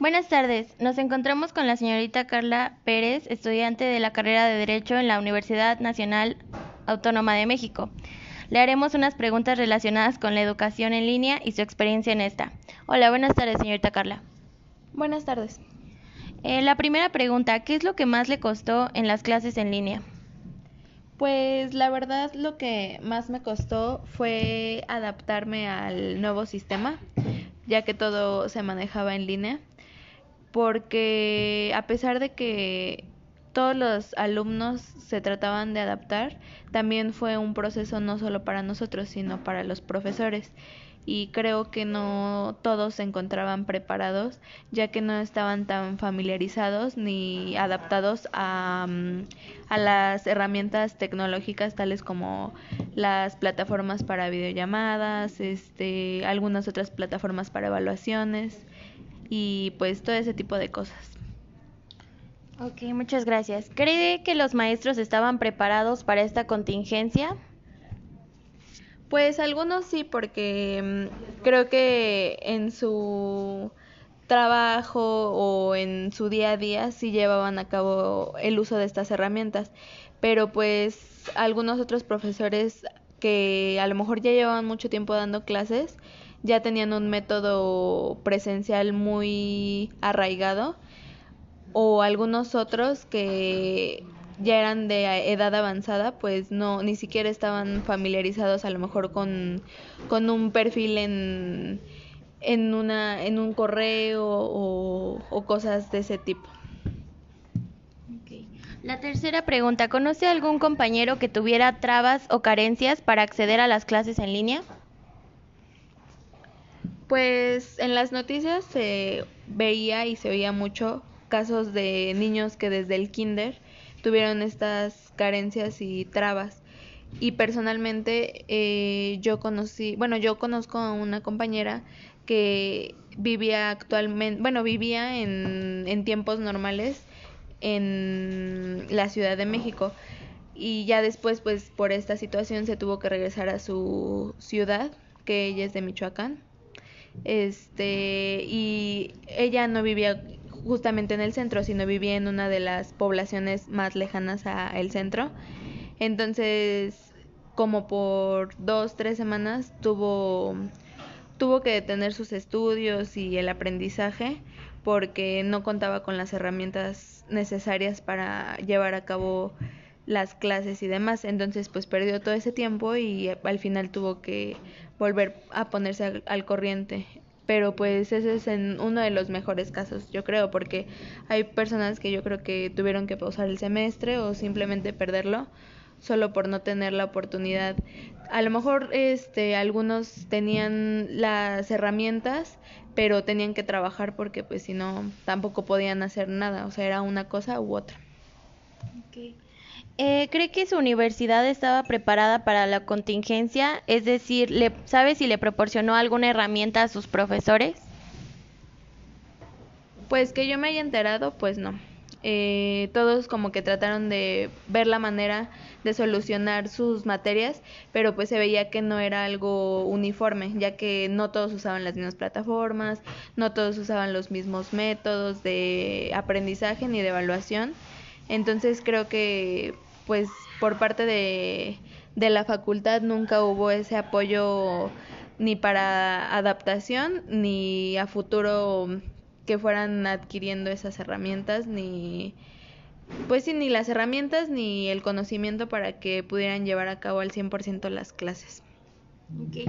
Buenas tardes. Nos encontramos con la señorita Carla Pérez, estudiante de la carrera de Derecho en la Universidad Nacional Autónoma de México. Le haremos unas preguntas relacionadas con la educación en línea y su experiencia en esta. Hola, buenas tardes, señorita Carla. Buenas tardes. Eh, la primera pregunta, ¿qué es lo que más le costó en las clases en línea? Pues la verdad lo que más me costó fue adaptarme al nuevo sistema, ya que todo se manejaba en línea porque a pesar de que todos los alumnos se trataban de adaptar, también fue un proceso no solo para nosotros, sino para los profesores. Y creo que no todos se encontraban preparados, ya que no estaban tan familiarizados ni adaptados a, mm, a las herramientas tecnológicas tales como las plataformas para videollamadas, este, algunas otras plataformas para evaluaciones y pues todo ese tipo de cosas. Ok, muchas gracias. ¿Cree que los maestros estaban preparados para esta contingencia? Pues algunos sí, porque mm, creo que en su trabajo o en su día a día sí llevaban a cabo el uso de estas herramientas, pero pues algunos otros profesores que a lo mejor ya llevaban mucho tiempo dando clases, ya tenían un método presencial muy arraigado o algunos otros que ya eran de edad avanzada, pues no, ni siquiera estaban familiarizados a lo mejor con, con un perfil en, en, una, en un correo o, o cosas de ese tipo. La tercera pregunta, ¿conoce algún compañero que tuviera trabas o carencias para acceder a las clases en línea? Pues en las noticias se veía y se oía mucho casos de niños que desde el kinder tuvieron estas carencias y trabas. Y personalmente eh, yo conocí, bueno, yo conozco a una compañera que vivía actualmente, bueno, vivía en, en tiempos normales en la Ciudad de México y ya después pues por esta situación se tuvo que regresar a su ciudad, que ella es de Michoacán este, y ella no vivía justamente en el centro, sino vivía en una de las poblaciones más lejanas al centro. Entonces, como por dos, tres semanas tuvo, tuvo que detener sus estudios y el aprendizaje porque no contaba con las herramientas necesarias para llevar a cabo las clases y demás. Entonces, pues perdió todo ese tiempo y al final tuvo que volver a ponerse al, corriente. Pero pues ese es en uno de los mejores casos, yo creo, porque hay personas que yo creo que tuvieron que pausar el semestre o simplemente perderlo solo por no tener la oportunidad. A lo mejor este algunos tenían las herramientas, pero tenían que trabajar porque pues si no tampoco podían hacer nada, o sea, era una cosa u otra. Eh, ¿Cree que su universidad estaba preparada para la contingencia? Es decir, ¿le, ¿sabe si le proporcionó alguna herramienta a sus profesores? Pues que yo me haya enterado, pues no. Eh, todos como que trataron de ver la manera de solucionar sus materias, pero pues se veía que no era algo uniforme, ya que no todos usaban las mismas plataformas, no todos usaban los mismos métodos de aprendizaje ni de evaluación. Entonces creo que pues por parte de, la facultad nunca hubo ese apoyo ni para adaptación ni a futuro que fueran adquiriendo esas herramientas ni pues sí, ni las herramientas ni el conocimiento para que pudieran llevar a cabo al 100% las clases. Okay.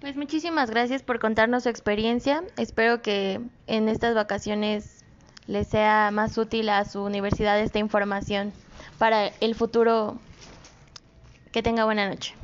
Pues muchísimas gracias por contarnos su experiencia. Espero que en estas vacaciones les sea más útil a su universidad esta información para el futuro. Que tenga buena noche.